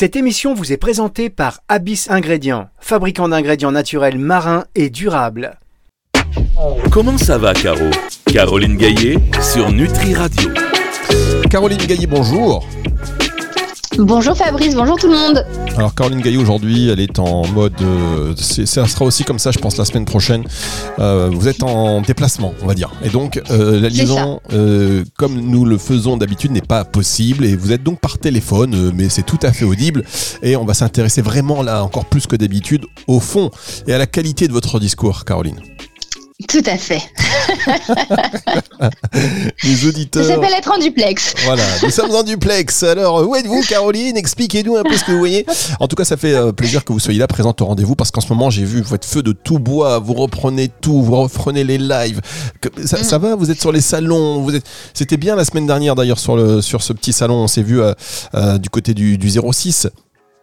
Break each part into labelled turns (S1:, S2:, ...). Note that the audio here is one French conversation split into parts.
S1: Cette émission vous est présentée par Abyss Ingrédients, fabricant d'ingrédients naturels marins et durables.
S2: Comment ça va, Caro? Caroline Gaillet sur Nutri Radio.
S3: Caroline Gaillet, bonjour.
S4: Bonjour Fabrice, bonjour tout le monde.
S3: Alors Caroline Gaillot aujourd'hui, elle est en mode, euh, c'est- ça sera aussi comme ça, je pense la semaine prochaine. Euh, vous êtes en déplacement, on va dire, et donc euh, la liaison, comme nous le faisons d'habitude, n'est pas possible. Et vous êtes donc par téléphone, mais c'est tout à fait audible. Et on va s'intéresser vraiment là, encore plus que d'habitude, au fond et à la qualité de votre discours, Caroline.
S4: Tout à fait.
S3: Les
S4: Ça
S3: auditeurs.
S4: s'appelle être en duplex.
S3: Voilà, nous sommes en duplex. Alors, où êtes-vous, Caroline? Expliquez-nous un peu ce que vous voyez. En tout cas, ça fait euh, plaisir que vous soyez là, présente au rendez-vous, parce qu'en ce moment, j'ai vu votre feu de tout bois. Vous reprenez tout, vous reprenez les lives. Ça, ça va? Vous êtes sur les salons. Vous êtes. C'était bien la semaine dernière, d'ailleurs, sur le sur ce petit salon. On s'est vu euh, euh, du côté du, du 06.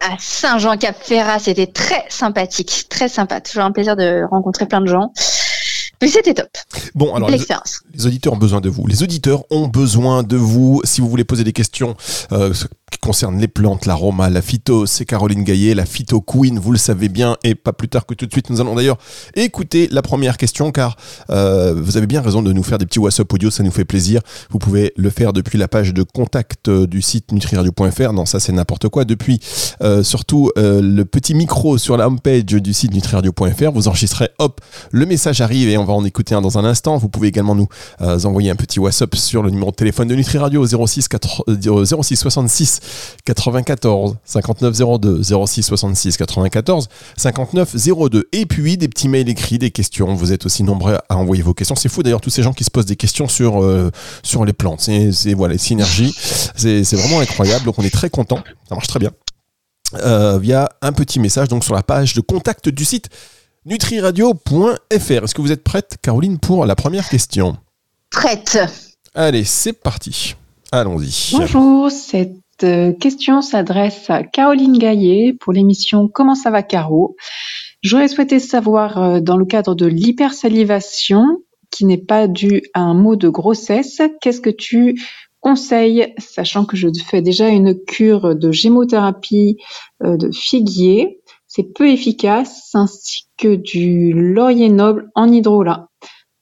S4: À Saint-Jean-Cap-Ferrat, c'était très sympathique, très sympa. Toujours un plaisir de rencontrer plein de gens. Mais c'était top.
S3: Bon, alors. Les- auditeurs ont besoin de vous. Les auditeurs ont besoin de vous. Si vous voulez poser des questions euh, qui concernent les plantes, l'aroma, la phyto, c'est Caroline Gaillet, la phyto queen, vous le savez bien. Et pas plus tard que tout de suite, nous allons d'ailleurs écouter la première question car euh, vous avez bien raison de nous faire des petits WhatsApp audio, ça nous fait plaisir. Vous pouvez le faire depuis la page de contact euh, du site nutriradio.fr. Non, ça c'est n'importe quoi. Depuis euh, surtout le petit micro sur la homepage du site nutriradio.fr. Vous enregistrez, hop, le message arrive et on va en écouter un dans un instant. Vous pouvez également nous envoyer un petit WhatsApp sur le numéro de téléphone de Nutri Radio 06, 4, euh, 06 66 94 59 02 06 66 94 59 02 et puis des petits mails écrits, des questions. Vous êtes aussi nombreux à envoyer vos questions. C'est fou d'ailleurs tous ces gens qui se posent des questions sur euh, sur les plantes. C'est c'est- voilà, les synergies. C'est c'est vraiment incroyable. Donc on est très content. Ça marche très bien. Euh, via un petit message donc sur la page de contact du site nutriradio.fr. Est-ce que vous êtes prête, Caroline, pour la première question?
S4: Prête.
S3: Allez, c'est parti. Allons-y.
S5: Bonjour, cette euh, question s'adresse à Caroline Gaillet pour l'émission Comment ça va Caro? J'aurais souhaité savoir euh, dans le cadre de l'hypersalivation qui n'est pas due à un mot de grossesse, qu'est-ce que tu conseilles, sachant que je fais déjà une cure de gémothérapie euh, de figuier, c'est peu efficace, ainsi que du laurier noble en hydrolat.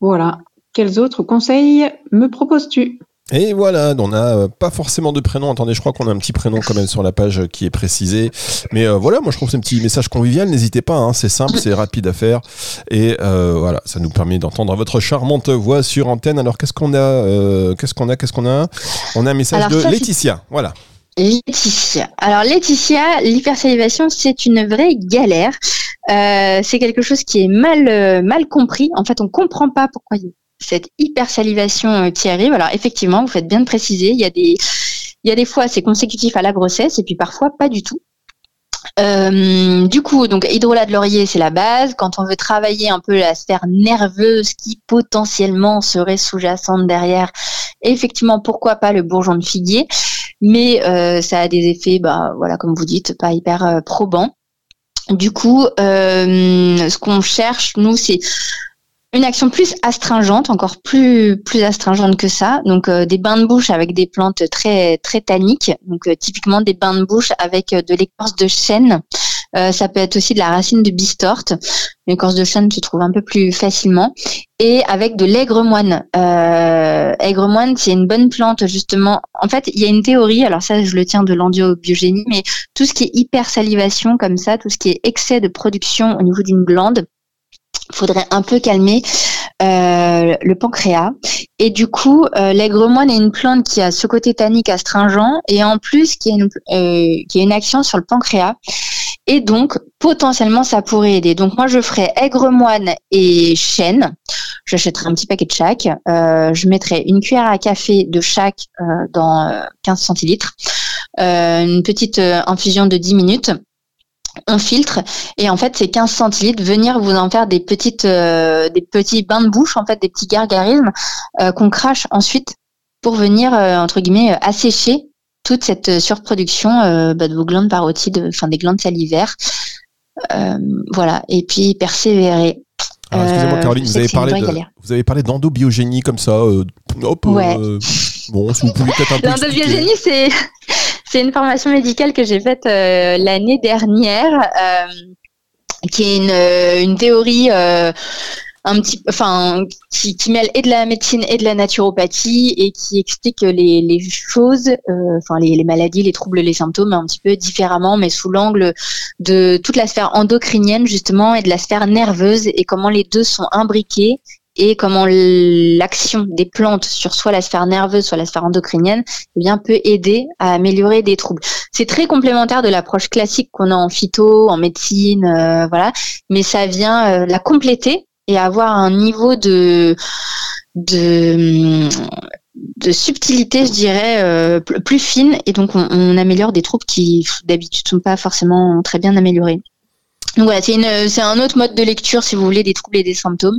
S5: Voilà. Quels autres conseils me proposes-tu?
S3: Et voilà, on n'a euh, pas forcément de prénom. Attendez, je crois qu'on a un petit prénom quand même sur la page euh, qui est précisé. Mais euh, voilà, moi je trouve que c'est un petit message convivial. N'hésitez pas, hein, c'est simple, c'est rapide à faire. Et euh, voilà, ça nous permet d'entendre votre charmante voix sur antenne. Alors qu'est-ce qu'on a euh, Qu'est-ce qu'on a Qu'est-ce qu'on a? On a un message
S4: Alors,
S3: de Laetitia. Voilà.
S4: Laetitia. Alors Laetitia, l'hypersalivation, c'est une vraie galère. C'est quelque chose qui est mal mal compris. En fait, on comprend pas pourquoi il y a cette hypersalivation euh, qui arrive. Alors effectivement, vous faites bien de préciser, il y a des il y a des fois c'est consécutif à la grossesse et puis parfois pas du tout. Euh, du coup, donc hydrolat de laurier, c'est la base. Quand on veut travailler un peu la sphère nerveuse qui potentiellement serait sous-jacente derrière, effectivement, pourquoi pas le bourgeon de figuier mais euh, ça a des effets, bah, voilà, comme vous dites, pas hyper probants. Du coup, ce qu'on cherche, nous, c'est une action plus astringente, encore plus plus astringente que ça. Donc euh, des bains de bouche avec des plantes très très tanniques. Donc euh, typiquement des bains de bouche avec euh, de l'écorce de chêne. Euh, ça peut être aussi de la racine de bistorte. L'écorce de chêne se trouve un peu plus facilement. Et avec de l'aigre moine. Aigre moine, c'est une bonne plante justement. En fait, il y a une théorie. Alors ça, je le tiens de l'endiobiogénie, mais tout ce qui est hypersalivation comme ça, tout ce qui est excès de production au niveau d'une glande, faudrait un peu calmer euh, le pancréas. Et du coup, euh, l'aigre moine est une plante qui a ce côté tannique astringent et en plus qui a une, euh, qui a une action sur le pancréas. Et donc, potentiellement, ça pourrait aider. Donc, moi, je ferais aigre moine et chêne. J'achèterai un petit paquet de chaque. Euh, je mettrai une cuillère à café de chaque dans euh, 15 centilitres. Une petite infusion de 10 minutes on filtre et en fait ces 15 centilitres venir vous en faire des petites euh, des petits bains de bouche en fait des petits gargarismes euh, qu'on crache ensuite pour venir euh, entre guillemets assécher toute cette surproduction bah, de vos glandes parotides enfin des glandes salivaires voilà et puis persévérer
S3: Alors, excusez-moi, Caroline, vous avez parlé de, vous avez parlé d'endobiogénie comme ça. hop.
S4: Ouais.
S3: bon, si vous pouvez peut-être un peu. expliquer.
S4: L'endobiogénie, c'est c'est une formation médicale que j'ai faite l'année dernière, qui est une, une théorie un petit, enfin, qui, mêle et de la médecine et de la naturopathie et qui explique les, choses, euh, enfin les, maladies, les troubles, les symptômes un petit peu différemment, mais sous l'angle de toute la sphère endocrinienne justement et de la sphère nerveuse et comment les deux sont imbriqués et comment l'action des plantes sur soit la sphère nerveuse, soit la sphère endocrinienne, eh bien peut aider à améliorer des troubles. C'est très complémentaire de l'approche classique qu'on a en phyto, en médecine, euh, voilà, mais ça vient euh, la compléter et avoir un niveau de de de subtilité, je dirais, euh, plus fine, et donc on, améliore des troubles qui d'habitude sont pas forcément très bien améliorés. Donc voilà, c'est un autre mode de lecture si vous voulez des troubles et des symptômes.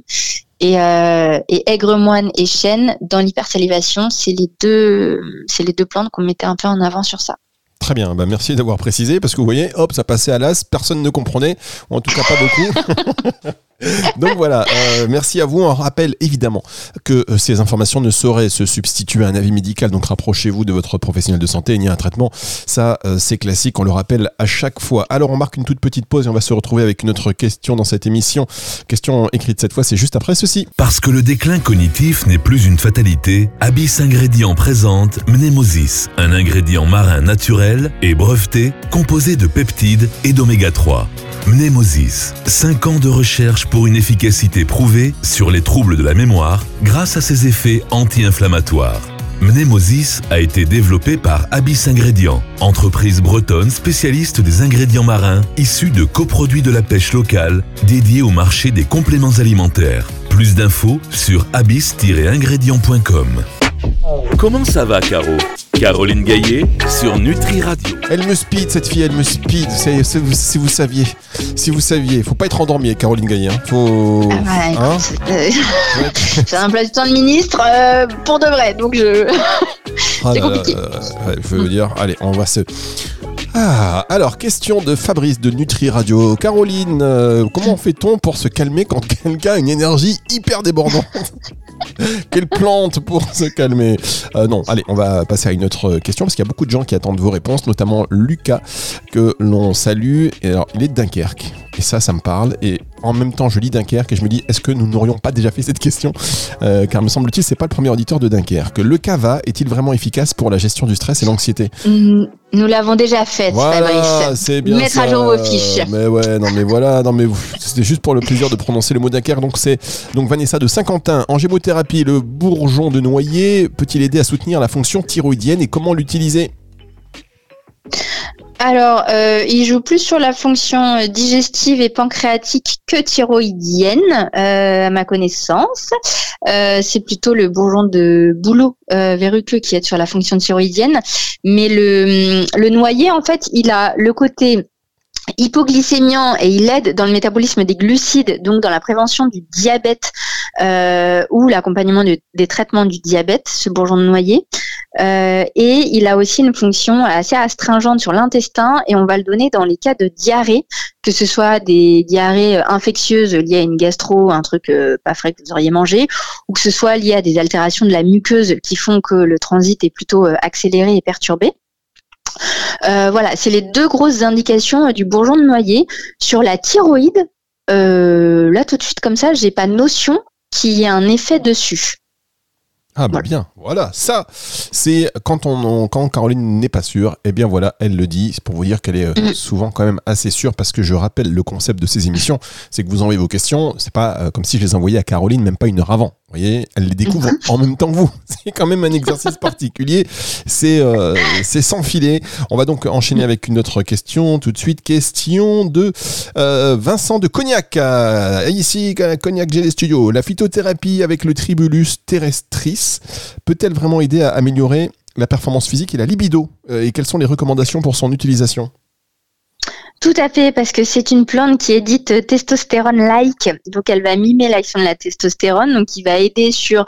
S4: Et, euh, et aigre-moine et chêne dans l'hypersalivation, c'est les deux, c'est les deux plantes qu'on mettait un peu en avant sur ça.
S3: Très bien, bah merci d'avoir précisé parce que vous voyez, hop, ça passait à l'as, personne ne comprenait, ou en tout cas pas beaucoup. Donc voilà, euh, merci à vous. On rappelle évidemment que euh, ces informations ne sauraient se substituer à un avis médical, donc rapprochez-vous de votre professionnel de santé, ni à un traitement. Ça, euh, c'est classique, on le rappelle à chaque fois. Alors on marque une toute petite pause et on va se retrouver avec une autre question dans cette émission. Question écrite cette fois, c'est juste après ceci.
S2: Parce que le déclin cognitif n'est plus une fatalité, Abyss Ingrédients présente Mnemosis, un ingrédient marin naturel et breveté composé de peptides et d'oméga 3. Mnemosis, 5 ans de recherche pour une efficacité prouvée sur les troubles de la mémoire grâce à ses effets anti-inflammatoires. Mnemosis a été développé par Abyss Ingrédients, entreprise bretonne spécialiste des ingrédients marins issus de coproduits de la pêche locale dédiés au marché des compléments alimentaires. Plus d'infos sur abyss-ingrédients.com. Comment ça va, Caro? Caroline Gaillet sur Nutri Radio.
S3: Elle me speed, cette fille, elle me speed. Si vous saviez, si vous saviez, faut pas être endormi, Caroline Gaillet. Hein. Faut.
S4: Ah hein euh, c'est un emploi du temps de ministre euh, pour de vrai, donc je. Ah c'est compliqué.
S3: je veux dire, allez, on va se. Ah, alors, question de Fabrice de Nutri Radio. Caroline, euh, comment fait-on pour se calmer quand quelqu'un a une énergie hyper débordante? Quelle plante pour se calmer euh, Non, allez, on va passer à une autre question parce qu'il y a beaucoup de gens qui attendent vos réponses, notamment Lucas, que l'on salue. Et alors, il est de Dunkerque. Et ça, ça me parle. Et en même temps, je lis Dunkerque et je me dis, est-ce que nous n'aurions pas déjà fait cette question euh, Car me semble-t-il, c'est pas le premier auditeur de Dunkerque. Le Cava est-il vraiment efficace pour la gestion du stress et l'anxiété
S4: mm, Nous l'avons déjà fait,
S3: voilà, C'est bien
S4: Mettre à jour vos fiches.
S3: Mais ouais, non mais voilà, non mais c'était juste pour le plaisir de prononcer le mot Dunkerque. Donc c'est donc Vanessa de Saint-Quentin en gémothérapie. Le bourgeon de noyer peut-il aider à soutenir la fonction thyroïdienne et comment l'utiliser?
S4: Alors, euh, il joue plus sur la fonction digestive et pancréatique que thyroïdienne, euh, à ma connaissance. Euh, c'est plutôt le bourgeon de bouleau verruqueux qui est sur la fonction thyroïdienne. Mais le, le noyer, en fait, il a le côté hypoglycémiant et il aide dans le métabolisme des glucides, donc dans la prévention du diabète euh, ou l'accompagnement des traitements du diabète, ce bourgeon de noyer. Euh, et il a aussi une fonction assez astringente sur l'intestin et on va le donner dans les cas de diarrhée, que ce soit des diarrhées infectieuses liées à une gastro, un truc euh, pas frais que vous auriez mangé, ou que ce soit lié à des altérations de la muqueuse qui font que le transit est plutôt accéléré et perturbé. Euh, voilà, c'est les deux grosses indications euh, du bourgeon de noyer. Sur la thyroïde, euh, là tout de suite comme ça, j'ai pas notion qu'il y ait un effet dessus.
S3: Ah bah bien, voilà, ça, c'est quand on, quand Caroline n'est pas sûre, eh bien voilà, elle le dit, c'est pour vous dire qu'elle est mm. souvent quand même assez sûre parce que je rappelle le concept de ces émissions, c'est que vous envoyez vos questions, c'est pas comme si je les envoyais à Caroline même pas une heure avant. Vous voyez, elle les découvre en même temps que vous. C'est quand même un exercice particulier. C'est euh, c'est sans filet. On va donc enchaîner avec une autre question tout de suite. Question de euh, Vincent de Cognac. Euh, ici, Cognac Gelé Studio. La phytothérapie avec le Tribulus terrestris peut-elle vraiment aider à améliorer la performance physique et la libido? Et quelles sont les recommandations pour son utilisation?
S4: Tout à fait, parce que c'est une plante qui est dite testostérone-like, donc elle va mimer l'action de la testostérone, donc qui va aider sur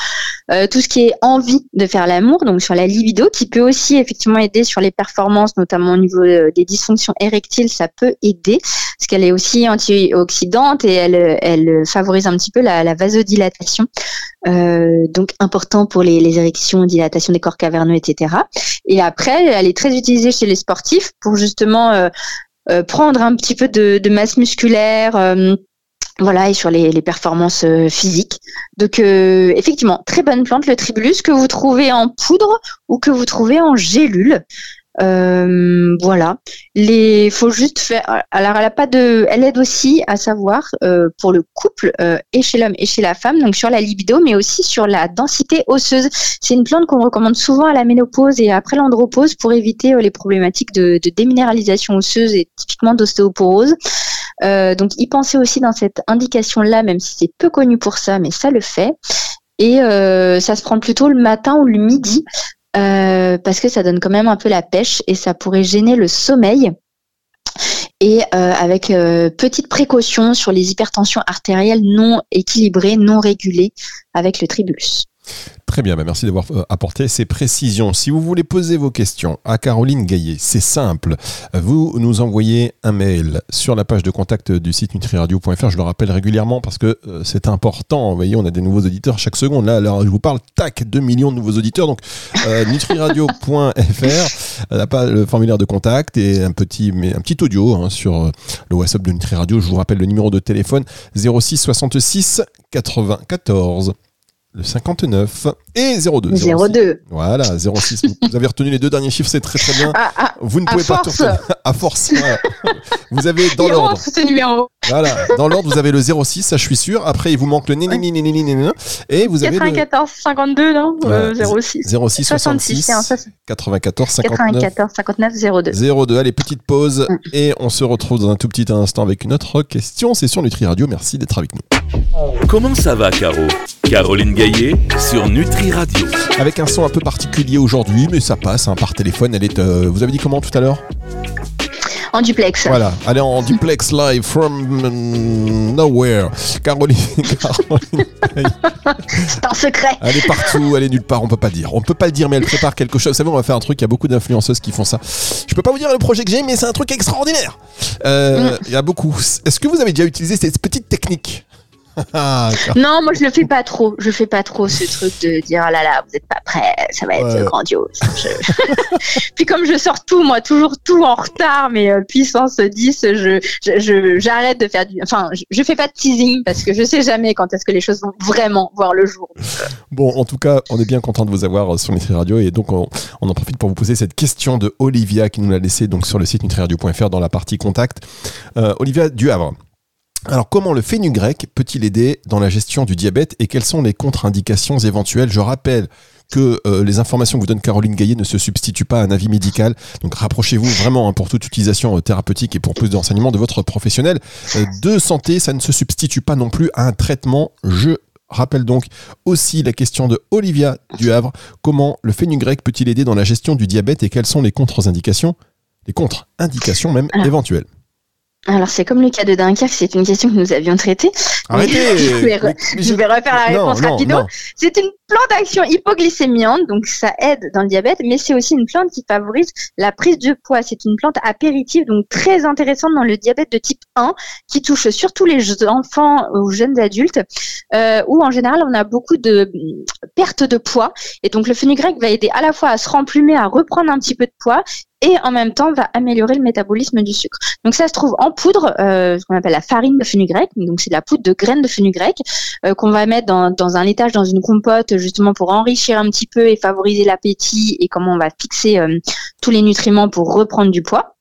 S4: euh, tout ce qui est envie de faire l'amour, donc sur la libido, qui peut aussi effectivement aider sur les performances, notamment au niveau euh, des dysfonctions érectiles, ça peut aider, parce qu'elle est aussi antioxydante et elle, favorise un petit peu la, vasodilatation, euh, donc important pour les, érections, dilatation des corps caverneux, etc. Et après, elle est très utilisée chez les sportifs pour justement prendre un petit peu de, masse musculaire euh, voilà, et sur les, performances euh, physiques. Donc, effectivement, très bonne plante, le tribulus, que vous trouvez en poudre ou que vous trouvez en gélule. Euh, voilà. Les, faut juste faire. Alors, elle a pas de. Elle aide aussi à savoir euh, pour le couple euh, et chez l'homme et chez la femme, donc sur la libido, mais aussi sur la densité osseuse. C'est une plante qu'on recommande souvent à la ménopause et après l'andropause pour éviter les problématiques de, de, déminéralisation osseuse et typiquement d'ostéoporose. donc, y penser aussi dans cette indication-là, même si c'est peu connu pour ça, mais ça le fait. Et ça se prend plutôt le matin ou le midi. Euh, parce que ça donne quand même un peu la pêche et ça pourrait gêner le sommeil. Et euh, avec euh, petite précaution sur les hypertensions artérielles non équilibrées, non régulées avec le tribulus.
S3: Très bien, bah, merci d'avoir euh, apporté ces précisions. Si vous voulez poser vos questions à Caroline Gaillet, c'est simple. Vous nous envoyez un mail sur la page de contact du site nutriradio.fr. Je le rappelle régulièrement parce que euh, c'est important. Vous voyez, on a des nouveaux auditeurs chaque seconde. Là, alors je vous parle, tac, 2 millions de nouveaux auditeurs. Donc, euh, nutriradio.fr, le formulaire de contact et un petit, un petit audio hein, sur le WhatsApp de Nutri Radio. Je vous rappelle le numéro de téléphone 06 66 94 le 59 et 02.
S4: 02.
S3: Voilà, 06. Vous avez retenu les deux derniers chiffres, c'est très très bien.
S4: Ah, ah,
S3: vous ne pouvez pas
S4: tout
S3: À force. Vous avez dans l'ordre. Voilà, dans l'ordre, vous avez le 06, ça je suis sûr. Après, il vous manque le ni
S4: et vous avez 94 52 non 06.
S3: 06 66 94 59
S4: 94 59 02.
S3: 02. Allez, petite pause mm. et on se retrouve dans un tout petit instant avec une autre question. C'est sur Nutri Radio. Merci d'être avec nous.
S2: Comment ça va, Caro? Caroline Gaillet sur Nutri Radio.
S3: Avec un son un peu particulier aujourd'hui, mais ça passe hein, par téléphone. Elle est. Euh, vous avez dit comment tout à l'heure?
S4: En duplex.
S3: Voilà, allez en duplex live from nowhere. Caroline. Caroline
S4: C'est un secret.
S3: Elle est partout, elle est nulle part, on peut pas dire. On peut pas le dire, mais elle prépare quelque chose. Vous savez, on va faire un truc, il y a beaucoup d'influenceuses qui font ça. Je peux pas vous dire le projet que j'ai, mais c'est un truc extraordinaire. Euh, mm. Il y a beaucoup. Est-ce que vous avez déjà utilisé cette petite technique?
S4: Non, moi je le fais pas trop. Je fais pas trop ce truc de dire oh là là, vous êtes pas prêts, ça va être grandiose. Puis comme je sors tout, moi toujours tout en retard, mais euh, puissance 10, je j'arrête de faire du. Enfin, je, fais pas de teasing parce que je sais jamais quand est-ce que les choses vont vraiment voir le jour. Euh.
S3: Bon, en tout cas, on est bien content de vous avoir euh, sur Nutri Radio et donc on, en profite pour vous poser cette question de Olivia qui nous l'a laissé donc sur le site nutriradio.fr dans la partie contact. Olivia Duhavre. Alors, comment le fenugrec peut-il aider dans la gestion du diabète et quelles sont les contre-indications éventuelles? Je rappelle que euh, les informations que vous donne Caroline Gaillet ne se substituent pas à un avis médical. Donc rapprochez-vous vraiment hein, pour toute utilisation euh, thérapeutique et pour plus d'enseignement de votre professionnel euh, de santé. Ça ne se substitue pas non plus à un traitement. Je rappelle donc aussi la question de Olivia Duhavre. Comment le fenugrec peut-il aider dans la gestion du diabète et quelles sont les contre-indications Les contre-indications même éventuelles?
S4: Alors c'est comme le cas de Dunkerque, c'est une question que nous avions traitée.
S3: Arrêtez
S4: je, vais, refaire la réponse rapidement. C'est une plante d'action hypoglycémiante, donc ça aide dans le diabète, mais c'est aussi une plante qui favorise la prise de poids. C'est une plante apéritive, donc très intéressante dans le diabète de type 1, qui touche surtout les enfants ou jeunes adultes, euh, où en général on a beaucoup de mm, perte de poids. Et donc le fenugrec va aider à la fois à se remplumer, à reprendre un petit peu de poids, et en même temps va améliorer le métabolisme du sucre. Donc ça se trouve en poudre, euh, ce qu'on appelle la farine de fenugrec. Donc c'est de la poudre de graines de fenugrec euh, qu'on va mettre dans, un étage dans une compote justement pour enrichir un petit peu et favoriser l'appétit et comment on va fixer euh, tous les nutriments pour reprendre du poids.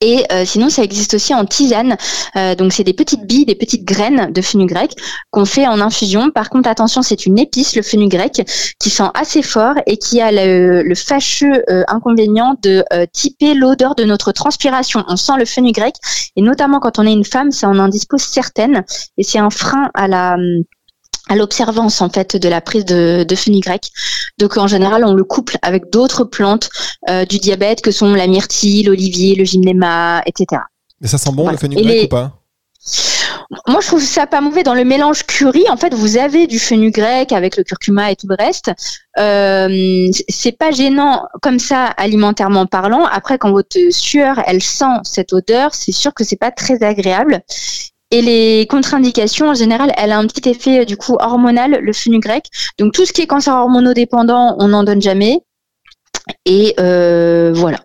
S4: Et euh, sinon, ça existe aussi en tisane. Euh, donc, c'est des petites billes, des petites graines de fenugrec qu'on fait en infusion. Par contre, attention, c'est une épice, le fenugrec, qui sent assez fort et qui a le, fâcheux euh, inconvénient de typer l'odeur de notre transpiration. On sent le fenugrec et notamment quand on est une femme, ça en indispose certaines et c'est un frein à la à l'observance en fait de la prise de, de fenugrec. Donc en général, on le couple avec d'autres plantes euh, du diabète que sont la myrtille, l'olivier, le gymnéma, etc.
S3: Mais ça sent bon
S4: Voilà.
S3: le fenugrec
S4: les-
S3: ou pas?
S4: Moi, je trouve ça pas mauvais. Dans le mélange curry, en fait, vous avez du fenugrec avec le curcuma et tout le reste. Euh, c'est pas gênant comme ça alimentairement parlant. Après, quand votre sueur, elle sent cette odeur, c'est sûr que c'est pas très agréable. Et les contre-indications, en général, elle a un petit effet euh, du coup hormonal, le fenugrec. Donc tout ce qui est cancer hormonodépendant, on n'en donne jamais. Et euh, voilà.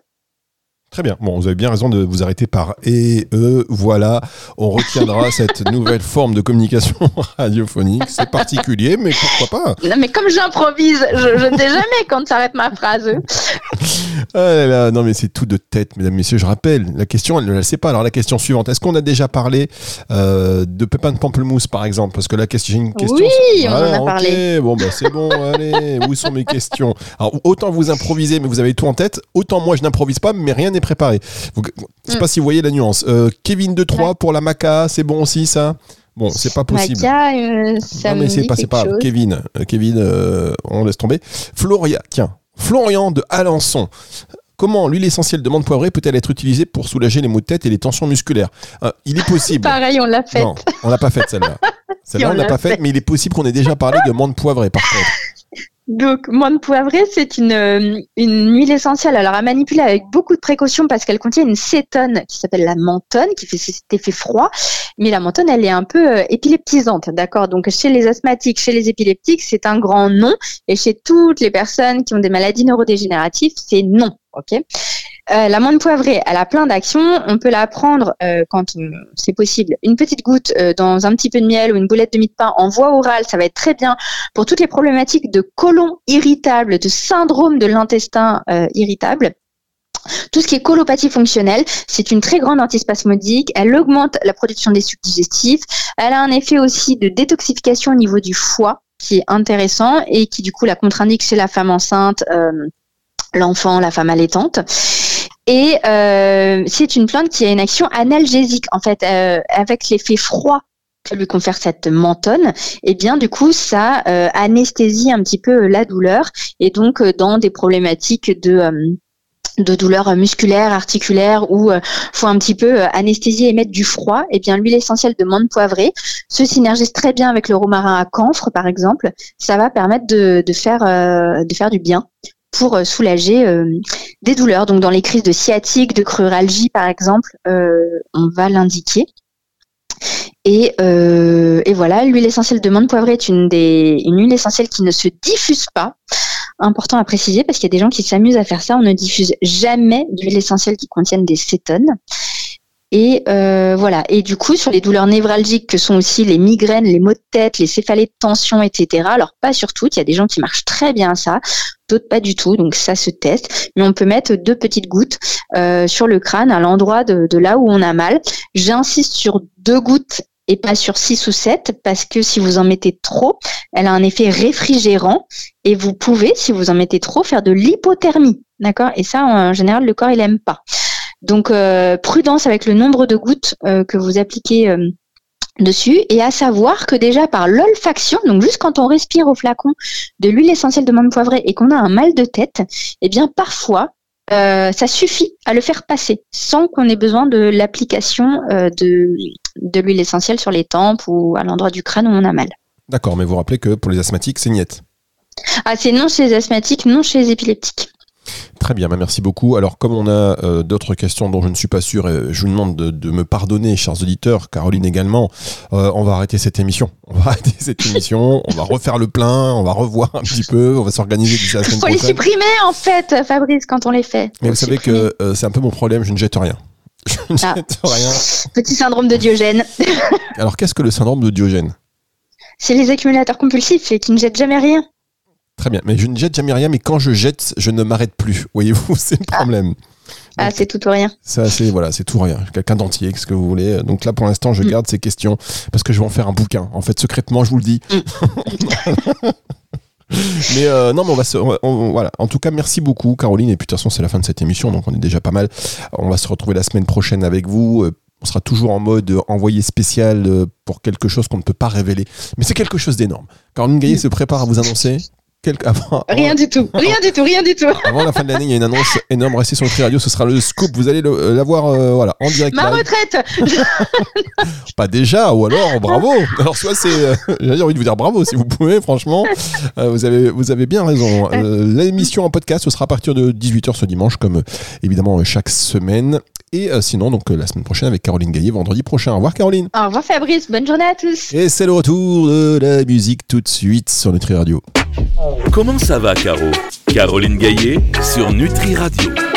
S3: Très bien. Bon, vous avez bien raison de vous arrêter par et e. Voilà, on retiendra cette nouvelle forme de communication radiophonique. C'est particulier, mais pourquoi pas?
S4: Non, mais comme j'improvise, je, je ne sais jamais quand s'arrête ma phrase.
S3: Ah là là, non mais c'est tout de tête, mesdames, messieurs. Je rappelle, la question, elle ne la sait pas. Alors la question suivante, est-ce qu'on a déjà parlé euh, de pépins de pamplemousse, par exemple? Parce que la question, j'ai une question.
S4: Oui, on en
S3: Voilà,
S4: a
S3: ok.
S4: parlé.
S3: Bon, bah c'est bon, allez, où sont mes questions? Alors autant vous improvisez, mais vous avez tout en tête, autant moi je n'improvise pas, mais rien n'est préparé. Je sais
S4: Mm.
S3: pas si vous voyez la nuance. Euh, Kevin de 3 pour la maca, c'est bon aussi ça? Bon, c'est pas possible.
S4: Maca, euh, ça
S3: non mais c'est pas, pas
S4: chose.
S3: Kevin. Euh, Kevin, on laisse tomber. Floria, tiens, Florian de Alençon. Comment l'huile essentielle de menthe poivrée peut-elle être utilisée pour soulager les maux de tête et les tensions musculaires Euh, Il est possible.
S4: Pareil, on l'a fait.
S3: Non, on l'a pas faite celle-là. Celle-là,
S4: on
S3: l'a pas faite,
S4: fait.
S3: mais il est possible qu'on ait déjà parlé de menthe poivrée par contre.
S4: Donc, menthe poivrée, c'est une, une huile essentielle. Alors, à manipuler avec beaucoup de précaution parce qu'elle contient une cétone qui s'appelle la menthone, qui fait cet effet froid. Mais la menthone, elle est un peu euh, épileptisante, d'accord? Donc, chez les asthmatiques, chez les épileptiques, c'est un grand non. Et chez toutes les personnes qui ont des maladies neurodégénératives, c'est non, ok Euh, la menthe poivrée, elle a plein d'actions. On peut la prendre euh, quand c'est possible, une petite goutte euh, dans un petit peu de miel ou une boulette de mie de pain en voie orale. Ça va être très bien pour toutes les problématiques de côlon irritable, de syndrome de l'intestin euh, irritable. Tout ce qui est colopathie fonctionnelle, c'est une très grande antispasmodique. Elle augmente la production des sucs digestifs. Elle a un effet aussi de détoxification au niveau du foie qui est intéressant et qui du coup la contre-indique chez la femme enceinte, l'enfant, la femme allaitante. Et euh, c'est une plante qui a une action analgésique en fait, euh, avec l'effet froid que lui confère cette menthone et bien du coup ça euh, anesthésie un petit peu la douleur et donc euh, dans des problématiques de euh, de douleurs musculaires, articulaires où euh, faut un petit peu euh, anesthésier et mettre du froid, et bien l'huile essentielle de menthe poivrée se synergise très bien avec le romarin à camphre par exemple. Ça va permettre de, faire euh, de faire du bien pour euh, soulager euh, des douleurs. Donc dans les crises de sciatique, de cruralgie par exemple, euh, on va l'indiquer. Et, voilà, l'huile essentielle de menthe poivrée est une, des, une huile essentielle qui ne se diffuse pas. Important à préciser parce qu'il y a des gens qui s'amusent à faire ça. On ne diffuse jamais d'huile essentielle qui contiennent des cétones. Et euh, voilà. Et du coup, sur les douleurs névralgiques que sont aussi les migraines, les maux de tête, les céphalées de tension, etc. Alors pas sur toutes. Il y a des gens qui marchent très bien à ça, d'autres pas du tout. Donc ça se teste. Mais on peut mettre deux petites gouttes euh, sur le crâne, à l'endroit de, de là où on a mal. J'insiste sur deux gouttes et pas sur 6 ou 7 parce que si vous en mettez trop, elle a un effet réfrigérant et vous pouvez, si vous en mettez trop, faire de l'hypothermie. D'accord? Et ça, en général, le corps, il aime pas. Donc, euh, prudence avec le nombre de gouttes euh, que vous appliquez euh, dessus et à savoir que déjà par l'olfaction, donc juste quand on respire au flacon de l'huile essentielle de menthe poivrée et qu'on a un mal de tête, eh bien parfois euh, ça suffit à le faire passer sans qu'on ait besoin de l'application euh, de, de l'huile essentielle sur les tempes ou à l'endroit du crâne où on a mal.
S3: D'accord, mais vous rappelez que pour les asthmatiques, c'est niette.
S4: Ah, c'est non chez les asthmatiques, non chez les épileptiques.
S3: Très bien, bah merci beaucoup. Alors, comme on a euh, d'autres questions dont je ne suis pas sûr, et je vous demande de, de me pardonner, chers auditeurs, Caroline également, euh, on va arrêter cette émission. On va arrêter cette émission, on va refaire le plein, on va revoir un petit peu, on va s'organiser d'ici la semaine
S4: Faut les supprimer en fait, Fabrice, quand on les fait.
S3: Mais vous savez
S4: supprimer.
S3: que euh, c'est un peu mon problème, je ne jette rien. Je ne
S4: Ah.
S3: jette rien.
S4: Petit syndrome de Diogène.
S3: Alors, qu'est-ce que le syndrome de Diogène?
S4: C'est les accumulateurs compulsifs et qui ne jettent jamais rien.
S3: Très bien, mais je ne jette jamais rien, mais quand je jette, je ne m'arrête plus. Voyez-vous, c'est le problème.
S4: Ah, c'est tout ou rien.
S3: Ça, c'est voilà, c'est tout ou rien. Quelqu'un d'entier, qu'est-ce que vous voulez. Donc là, pour l'instant, je
S4: Mm.
S3: garde ces questions parce que je vais en faire un bouquin. En fait, secrètement, je vous le dis. mais euh, non, mais on va se, on va- on- voilà. En tout cas, merci beaucoup, Caroline. Et puis de toute façon, c'est la fin de cette émission, donc on est déjà pas mal. On va se retrouver la semaine prochaine avec vous. Euh, On sera toujours en mode euh, envoyé spécial pour quelque chose qu'on ne peut pas révéler. Mais c'est quelque chose d'énorme. Caroline Gaillet se prépare à vous annoncer quelques avant,
S4: Rien du tout, rien du tout, rien du tout.
S3: avant la fin de l'année, il y a une annonce énorme. Restez sur Nutri Radio, ce sera le scoop. Vous allez le- euh, l'avoir euh, voilà, en direct.
S4: Ma
S3: live.
S4: retraite
S3: Pas déjà, ou alors bravo. Alors soit c'est, euh, j'ai envie de vous dire bravo si vous pouvez, franchement, Euh, vous avez vous avez bien raison. Euh, L'émission en podcast ce sera à partir de 18h ce dimanche, comme évidemment chaque semaine. Et euh, sinon donc euh, la semaine prochaine avec Caroline Gaillet, vendredi prochain. Au revoir Caroline.
S4: Au revoir Fabrice, bonne journée à tous.
S3: Et c'est le retour de la musique tout de suite sur Nutri Radio.
S2: Comment ça va, Caro? Caroline Gaillet sur Nutri Radio.